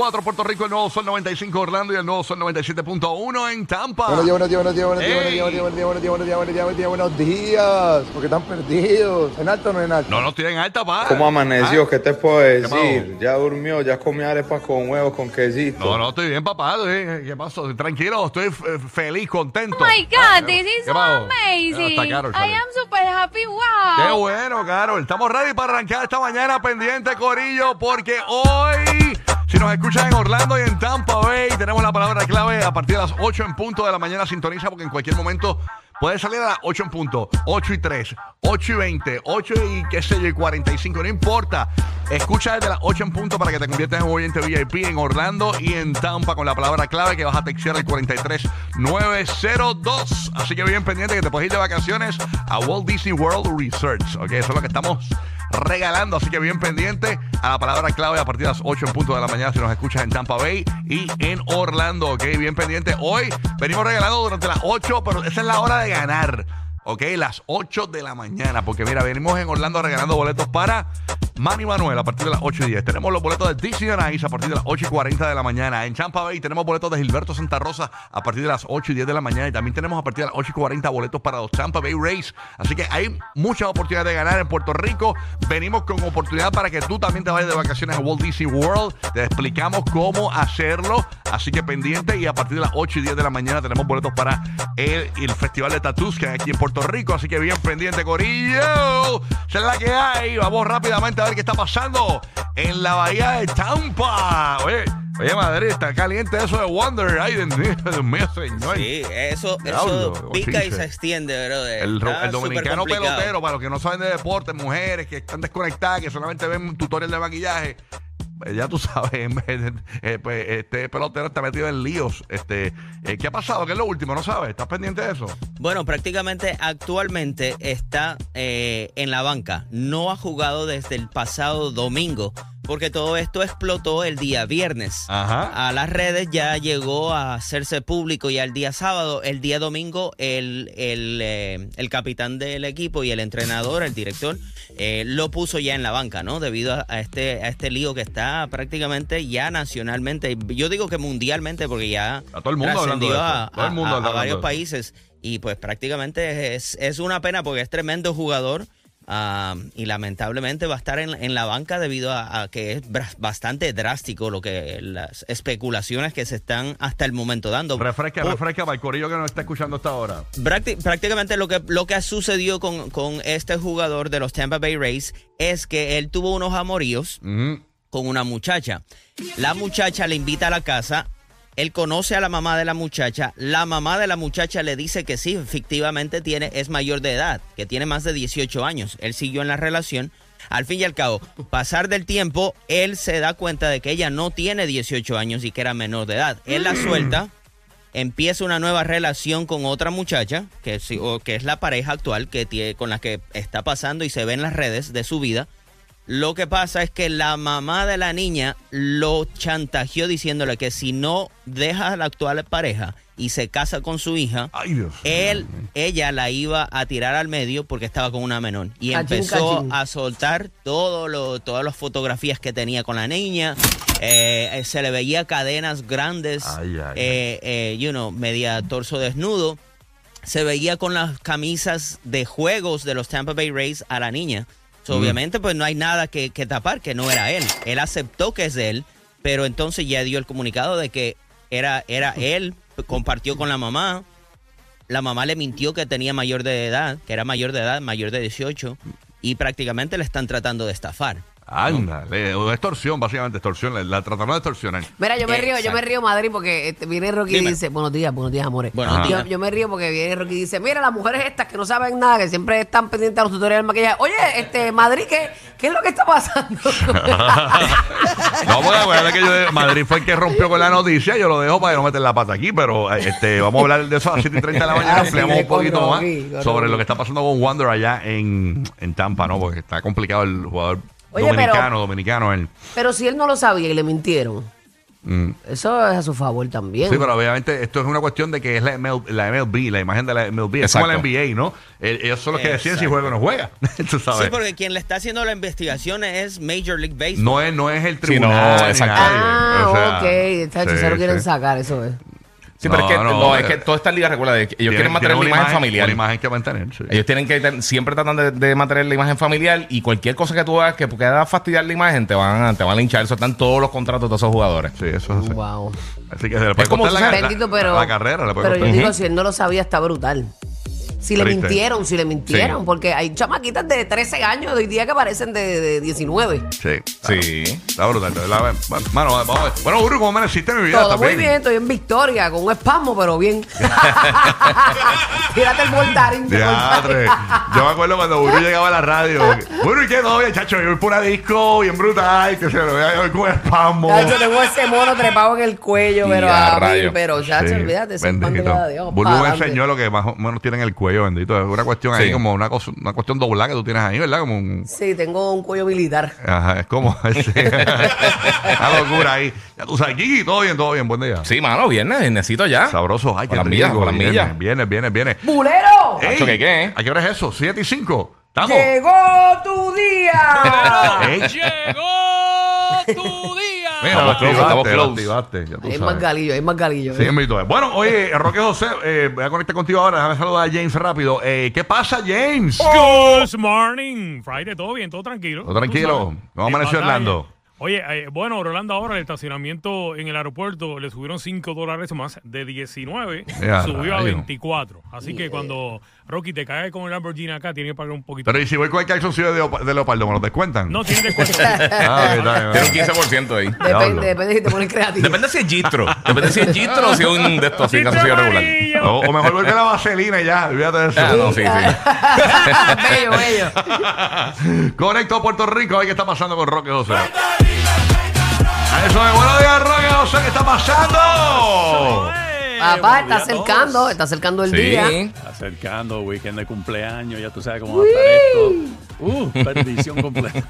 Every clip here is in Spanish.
4 Puerto Rico, el nuevo Sol 95 Orlando y el nuevo Sol 97.1 en Tampa. Buenos días, buenos días, buenos días, buenos días, buenos días, buenos días, buenos días, buenos días, buenos días, buenos días, buenos días, porque están perdidos. ¿En alto o no en alto? No, no estoy en alta, pa. ¿Cómo amaneció? Ah, ¿Qué te puedo decir? Ya durmió, ya comió arepas con huevos, con quesito. No, no, estoy bien, papá. ¿eh? ¿Qué pasó? Tranquilo, estoy f- feliz, contento. Oh my Ah, God, this is ¿qué so amazing. Ah, I am super happy. Qué Wow. bueno, Carol. Estamos ready para arrancar esta mañana pendiente, Corillo, porque hoy, nos escuchan en Orlando y en Tampa Bay, tenemos la palabra clave a partir de las 8 en punto de la mañana. Sintoniza porque en cualquier momento puede salir a las 8 en punto, 8 y 3, 8 y 20, 8 y qué sé yo, y 45, no importa. Escucha desde las 8 en punto para que te conviertas en un oyente VIP en Orlando y en Tampa con la palabra clave que vas a textear el 43902. Así que bien pendiente que te puedes ir de vacaciones a Walt Disney World Research. Ok, eso es lo que estamos regalando. Así que bien pendiente a la palabra clave a partir de las 8 en punto de la mañana si nos escuchas en Tampa Bay y en Orlando. Ok, bien pendiente. Hoy venimos regalando durante las 8, pero esa es la hora de ganar. Ok, las 8 de la mañana. Porque mira, venimos en Orlando regalando boletos para Manny Manuel a partir de las 8 y 10. Tenemos los boletos de Disney on Ice a partir de las 8 y 40 de la mañana. En Tampa Bay tenemos boletos de Gilberto Santa Rosa a partir de las 8 y 10 de la mañana. Y también tenemos a partir de las 8 y 40 boletos para los Tampa Bay Rays. Así que hay muchas oportunidades de ganar en Puerto Rico. Venimos con oportunidad para que tú también te vayas de vacaciones a Walt Disney World. Te explicamos cómo hacerlo. Así que pendiente. Y a partir de las 8 y 10 de la mañana tenemos boletos para el, Festival de Tattoos que hay aquí en Puerto Rico. Así que bien pendiente, Corillo. Esa es la que hay. Vamos rápidamente a ver qué está pasando en la bahía de Tampa. Oye, oye Madrid, está caliente eso de Wonder. Ay, Dios mío, señor. Sí, eso, Diablo, eso pica y se extiende, brother. El, dominicano pelotero, para los que no saben de deporte, mujeres que están desconectadas, que solamente ven tutorial de maquillaje. Pues ya tú sabes, eh, pues, este pelotero está metido en líos. Este, eh, ¿Qué ha pasado? ¿Qué es lo último? ¿No sabes? ¿Estás pendiente de eso? Bueno, prácticamente actualmente está eh, en la banca. No ha jugado desde el pasado domingo, porque todo esto explotó el día viernes. Ajá. A las redes ya llegó a hacerse público ya el día sábado. El día domingo, el, el, eh, el capitán del equipo y el entrenador, el director, eh, lo puso ya en la banca, ¿no? Debido a, a este, a este lío que está prácticamente ya nacionalmente. Yo digo que mundialmente, porque ya A todo el mundo hablando de a, Todo el a- mundo a- a hablando de varios países. Y pues prácticamente es, es una pena porque es tremendo jugador. Ah, y lamentablemente va a estar en, en la banca debido a, a que es bastante drástico lo que las especulaciones que se están hasta el momento dando. Refresca, refresca para el corillo que nos está escuchando hasta ahora. Prácti- prácticamente lo que, lo que ha sucedido con, con este jugador de los Tampa Bay Rays es que él tuvo unos amoríos con una muchacha. La muchacha le invita a la casa. Él conoce a la mamá de la muchacha. La mamá de la muchacha le dice que sí, efectivamente tiene, es mayor de edad, que tiene más de 18 años. Él siguió en la relación. Al fin y al cabo, pasar del tiempo, él se da cuenta de que ella no tiene 18 años y que era menor de edad. Él la suelta, empieza una nueva relación con otra muchacha, que que es la pareja actual que tiene, con la que está pasando y se ve en las redes de su vida. Lo que pasa es que la mamá de la niña lo chantajeó diciéndole que si no deja a la actual pareja y se casa con su hija, Ay, Dios. él, ella la iba a tirar al medio porque estaba con una menor. Y Cachín, empezó cachín. a soltar todo lo, todas las fotografías que tenía con la niña. Eh, eh, se le veía cadenas grandes, Ay, ay, eh, eh, you know, media torso desnudo. Se veía con las camisas de juegos de los Tampa Bay Rays a la niña. So, Mm. Obviamente, pues no hay nada que, que tapar, que no era él. Él aceptó que es él, pero entonces ya dio el comunicado de que era, era él, compartió con la mamá. La mamá le mintió que tenía mayor de edad, que era mayor de edad, mayor de 18, y prácticamente le están tratando de estafar. Ándale, o extorsión, básicamente extorsión. La, la trataron de extorsionar. Mira, yo me río, yo me río, Madrid, porque este, viene Rocky y dice, buenos días, buenos días, amores. Buenos yo, días. yo me río porque viene Rocky y dice, mira, las mujeres estas que no saben nada, que siempre están pendientes a los tutoriales de maquillaje. Oye, este, Madrid, ¿qué, qué es lo que está pasando? No, porque acuérdate que yo de- Madrid fue el que rompió con la noticia. Yo lo dejo para que no meter la pata aquí, pero este, vamos a hablar de eso a las 7 y 30 de la mañana. Ah, Ampliamos sí, un poquito más sobre Rocky. lo que está pasando con Wander allá en, en Tampa, ¿no? Porque está complicado el jugador Oye, dominicano, pero- dominicano. Él. Pero si él no lo sabía y le mintieron. Eso es a su favor también. Sí, pero obviamente esto es una cuestión de que es la, ML la MLB, la imagen de la MLB. Es como la. NBA, ¿no? Ellos son los que deciden si juega o no juega. Tú sabes. Sí, porque quien le está haciendo la investigación es Major League Baseball. no, es, no es el Sí, tribunal. no, exacto. ah, O sea, ok. Sí, se lo quieren sí. sacar, eso es. Sí, pero No, es que, no, no, eh, es que toda esta liga, recuerda, ellos quieren mantener la imagen, familiar. Una imagen que mantener, sí. Ellos tienen que ten- siempre tratan de, de mantener la imagen familiar y cualquier cosa que tú hagas que pueda fastidiar la imagen te van a, te van a linchar. Eso están todos los contratos de esos jugadores. Sí, eso es así. Wow. Así que se le puede como la, sabes- la- Bendito, pero. la carrera. Le puede pero yo digo, si él no lo sabía, está brutal. Si le Triste. mintieron, si le mintieron, Sí. porque hay chamaquitas de 13 años de hoy día que parecen de, de 19. Sí. Sí. Está brutal. Bueno, mano, vamos a ver. Bueno, Uru, ¿cómo en mi vida? Todo ¿Estás muy bien, estoy en victoria, con un espasmo, pero bien. Tírate el voltarín. Diadre. Yo me acuerdo cuando Uru llegaba a la radio. Uru, ¿y qué bien, chacho? Yo voy por una disco bien brutal, que se lo vea yo con espasmo. Ya, Yo tengo ese mono trepado en el cuello, pero a mí, rayo. pero Sí, olvídate, ese pan de bendito. cada Dios. Me enseñó lo que más o menos tiene en el cuello, bendito. Es una cuestión ahí como una, cosa, una cuestión doblada que tú tienes ahí, ¿verdad? Como un... Sí, tengo un cuello militar. Ajá, es como... una locura ahí. Ya tú sabes, Gigi, todo bien, todo bien, buen día. Sí, mano, viernes, necesito ya. Sabroso, ay, qué Con las rico. con millas. Viene, viene, viene. ¡Bulero! Macho, ¿qué qué? ¿A qué hora es eso? ¿7 y 5? ¿Estamos? ¡Llegó tu día! Ey, Llegó tu día. Mira, Estamos lo close, estamos lo close. activaste, ya tú Hay sabes. más galillo, hay más galillo. Sí, ¿eh? invito. Bueno, oye, Roque José, eh, voy a conectar contigo ahora. Déjame saludar a James rápido. Eh, ¿Qué pasa, James? Good morning. Friday, todo bien, todo tranquilo. Todo tranquilo. ¿Cómo amaneció. Orlando? Oye, eh, bueno, Orlando ahora el estacionamiento en el aeropuerto le subieron 5 dólares más de 19, Ya, subió a rayo. 24. Así que cuando Rocky te cae con el Lamborghini acá, tiene que pagar un poquito. Pero ¿y si voy con el calzoncillo de, de Leopardo, me lo descuentan? no tiene descuento. Ah, bien, Tiene un 15% ahí. Depende, depende si te pones creativo. Depende si es gistro. Depende si es gistro o si es un de estos así, calzoncillo regular. O, o mejor vuelve la vaselina y ya, olvídate de eso. Ah, no, sí, sí. bello, bello. Conecto a Puerto Rico, a ver qué está pasando con Roque José. A eso de buenos días, Roque José, ¿qué está pasando? Papá, está acercando, está acercando el día. Sí. Acercando weekend de cumpleaños, ya tú sabes cómo va a estar esto. Uh, perdición completa.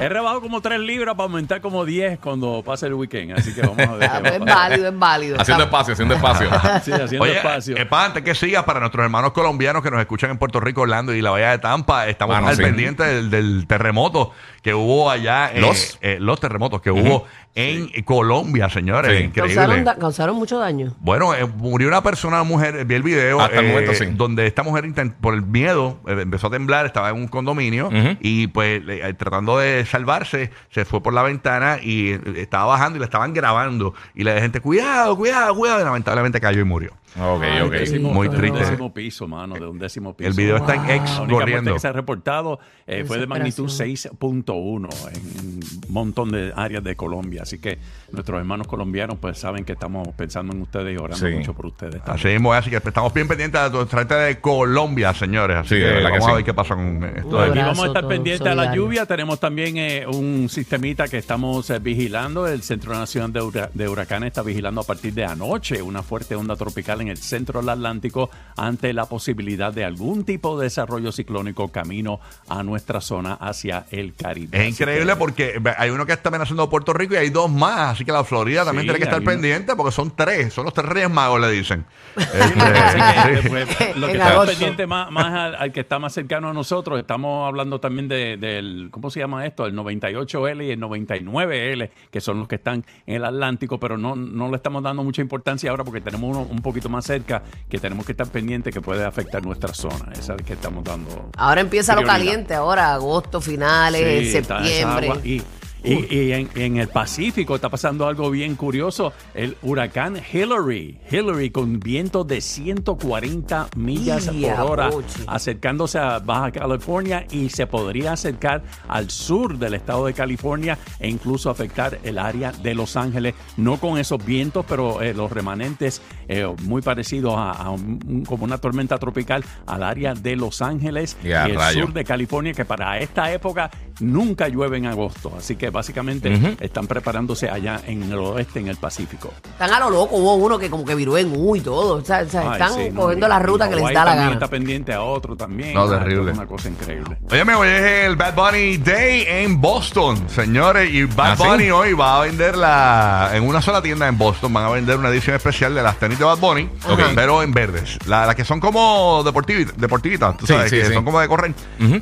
He rebajado como 3 libras para aumentar como 10 cuando pase el weekend, así que vamos a ver. Ah, qué pues va es a válido, es válido. Haciendo espacio, haciendo espacio. Sí, haciendo Oye, espacio. eh, pa, antes que sigas, para nuestros hermanos colombianos que nos escuchan en Puerto Rico, Orlando y la Bahía de Tampa, estamos Mano, al sí. pendiente del, del terremoto que hubo allá. eh, Los. eh, los terremotos que hubo en Colombia, señores. Sí. Increíble. Causaron, da- causaron mucho daño. Bueno, eh, murió una persona, una mujer, vi el video, Hasta el eh, momento, sí. donde esta mujer por el miedo eh, empezó a temblar, estaba en un condominio y pues le- eh, tratando de salvarse, se fue por la ventana y eh, estaba bajando y la estaban grabando y le gente, cuidado, cuidado, cuidado, y lamentablemente cayó y murió. Ok, un ok. décimo- Muy de triste. un décimo piso, mano, de un décimo piso. El video está en ex La única corriendo. que se ha reportado eh, fue de magnitud 6.1 en un montón de áreas de Colombia. Así que nuestros hermanos colombianos pues saben que estamos pensando en ustedes y orando Sí. mucho por ustedes. Así también. mismo, es, así que estamos bien pendientes de nuestra gente de Colombia, señores. Así Sí, de que vamos a ver qué pasa con esto. De- abrazo, vamos a estar pendientes a la lluvia. Tenemos también eh, un sistemita que estamos eh, vigilando. El Centro Nacional de, de Huracanes está vigilando a partir de anoche una fuerte onda tropical en el centro del Atlántico ante la posibilidad de algún tipo de desarrollo ciclónico camino a nuestra zona hacia el Caribe. Es Así increíble que- porque hay uno que está amenazando a Puerto Rico y hay dos más, así que la Florida también Sí, tiene que estar pendiente porque son tres, son los tres reyes magos, le dicen. Este, pues, lo que está pendiente más, más al, al que está más cercano a nosotros, estamos hablando también de- del, ¿cómo se llama esto? El 98L y el 99L, que son los que están en el Atlántico, pero no, no le estamos dando mucha importancia ahora porque tenemos uno un poquito más cerca que tenemos que estar pendiente que puede afectar nuestra zona. Esa es que estamos dando. Ahora empieza lo caliente, ahora agosto, finales, Sí, esa agua. Y, y- y en, en el Pacífico está pasando algo bien curioso. El huracán Hillary. Hillary con vientos de 140 millas por hora acercándose a Baja California y se podría acercar al sur del estado de California e incluso afectar el área de Los Ángeles. No con esos vientos, pero eh, los remanentes eh, muy parecidos a, a un- un- como una tormenta tropical al área de Los Ángeles y el rayo. sur de California, que para esta época nunca llueve en agosto. Así que básicamente están preparándose allá en el oeste, en el Pacífico. Están a lo loco, hubo uno que como que viró en U y todo. O sea, o sea, Ay, están sí, no, cogiendo la ruta que les da la gana. está pendiente a otro también. No, Ah, terrible. es Una cosa increíble. Óyeme, hoy es el Bad Bunny Day en Boston, señores. Y Bad ¿Ah, sí? Bunny hoy va a vender la. En una sola tienda en Boston van a vender una edición especial de las tenis de Bad Bunny, pero en verdes. La- Las que son como deportivi- deportivitas, tú Sí, sabes, sí, que sí. son como de correr.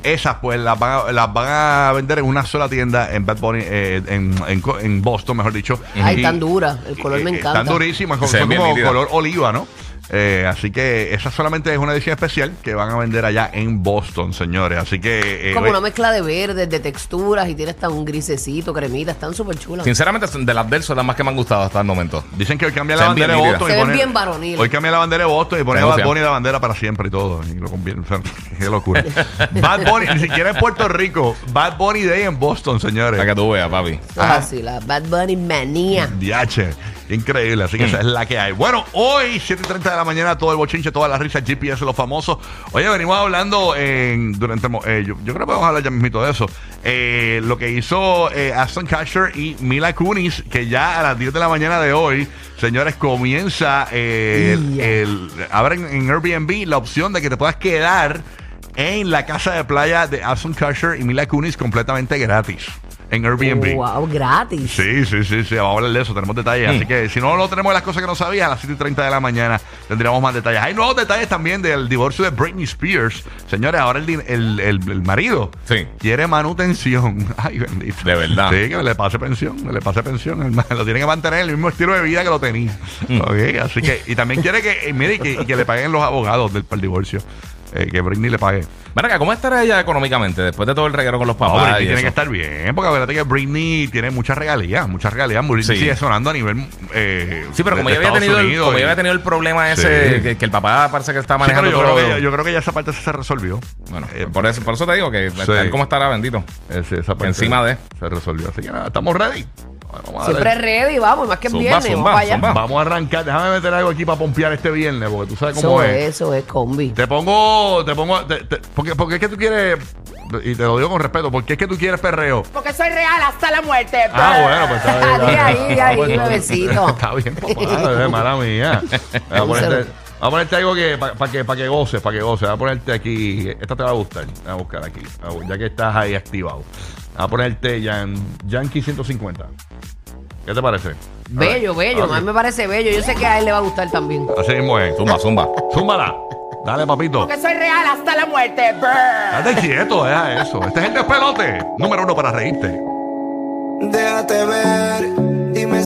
Esas, pues, las van, a, las van a vender en una sola tienda en Bad Bunny, eh, en, en, co- en Boston, mejor dicho. Ay, Y- tan dura. El color me encanta. Están durísimas, Se son como color oliva, ¿no? Eh, así que esa solamente es una edición especial que van a vender allá en Boston, señores. Así que. eh, Como una mezcla de verdes, de texturas y tiene hasta un grisecito, cremita. Están súper chulas. Sinceramente, de las del son las más que me han gustado hasta el momento. Dicen que hoy cambia la bandera de. Boston. Se y ven pone- bien. Hoy cambia la bandera de Boston y pone Bad. Bunny la bandera para siempre y todo. Y lo sea, qué locura. Bad Bunny, ni siquiera en Puerto Rico. Bad Bunny Day en Boston, señores. Para que tú veas, papi. Es así, la Bad Bunny manía. Diache, increíble, así que esa es la que hay. Bueno, hoy, 7 y 30 de la mañana, todo el bochinche, toda la risa, GPS, los famosos. Oye, venimos hablando en, durante, eh, yo, yo creo que podemos hablar ya mismito de eso. Eh, lo que hizo eh, Aston Kutcher y Mila Kunis, que ya a las 10 de la mañana de hoy, señores, comienza eh, el, Ya. el- abren en Airbnb la opción de que te puedas quedar en la casa de playa de Aston Kutcher y Mila Kunis completamente gratis. En Airbnb. Wow, gratis. Sí, sí, sí, sí, vamos a hablar de eso, tenemos detalles. Mm. Así que si no lo tenemos las cosas que no sabías, a las 7 y 30 de la mañana tendríamos más detalles. Hay nuevos detalles también del divorcio de Britney Spears. Señores, ahora el, el, el- el marido Sí. quiere manutención. Ay, bendito. De verdad. Sí, que le pase pensión, que le pase pensión. Lo tiene que mantener el mismo estilo de vida que lo tenía. Mm. Ok, así que, y también quiere que, eh, mire, y que, que le paguen los abogados del, para el divorcio. Eh, que Britney le pague. Ven acá, ¿cómo estará ella económicamente después de todo el reguero con los No, papás? Britney y tiene eso? que estar bien, porque acuérdate que Britney tiene muchas regalías, muchas regalías. Britney Sí. sigue sonando a nivel. eh, Sí, pero como de ella había tenido, Unidos como y- ella había tenido el problema ese, Sí. que, que el papá parece que está Sí, manejando yo, todo. creo que, ya- yo creo que ya esa parte se resolvió. Bueno, Eh, por, eso, por eso te digo que Sí. como estará bendito. ese- esa parte Encima de. Se resolvió. Así que nada, estamos ready. Vamos a, Siempre darle. ready, vamos, más que es Zumba, viernes, zumba, vamos para allá. zumba. vamos a arrancar. Déjame meter algo aquí para pompear este viernes, porque tú sabes cómo Eso es. es, eso es combi. Te pongo, te pongo, te- te- porque, porque es que tú quieres, y te lo digo con respeto, porque es que tú quieres perreo. Porque soy real hasta la muerte. Ah, bueno, pues está bien. Ahí, ahí, Ah, pues, bebecito. Está bien, papá, es mala mía. Voy a ponerte, voy a ponerte algo que para que, pa que goces, para que goces. Voy a ponerte aquí, esta te va a gustar. Voy a buscar aquí, ya que estás ahí activado. Voy a ponerte Yan, Yankee 150. ¿Qué te parece? Bello, bello. A mí me parece bello. Yo sé que a él le va a gustar también. Así mismo es. Zumba, zumba. Zúmbala. Dale, papito. Porque soy real hasta la muerte. Date quieto, deja eso. Este es el despelote. Número uno para reírte. Déjate ver, dime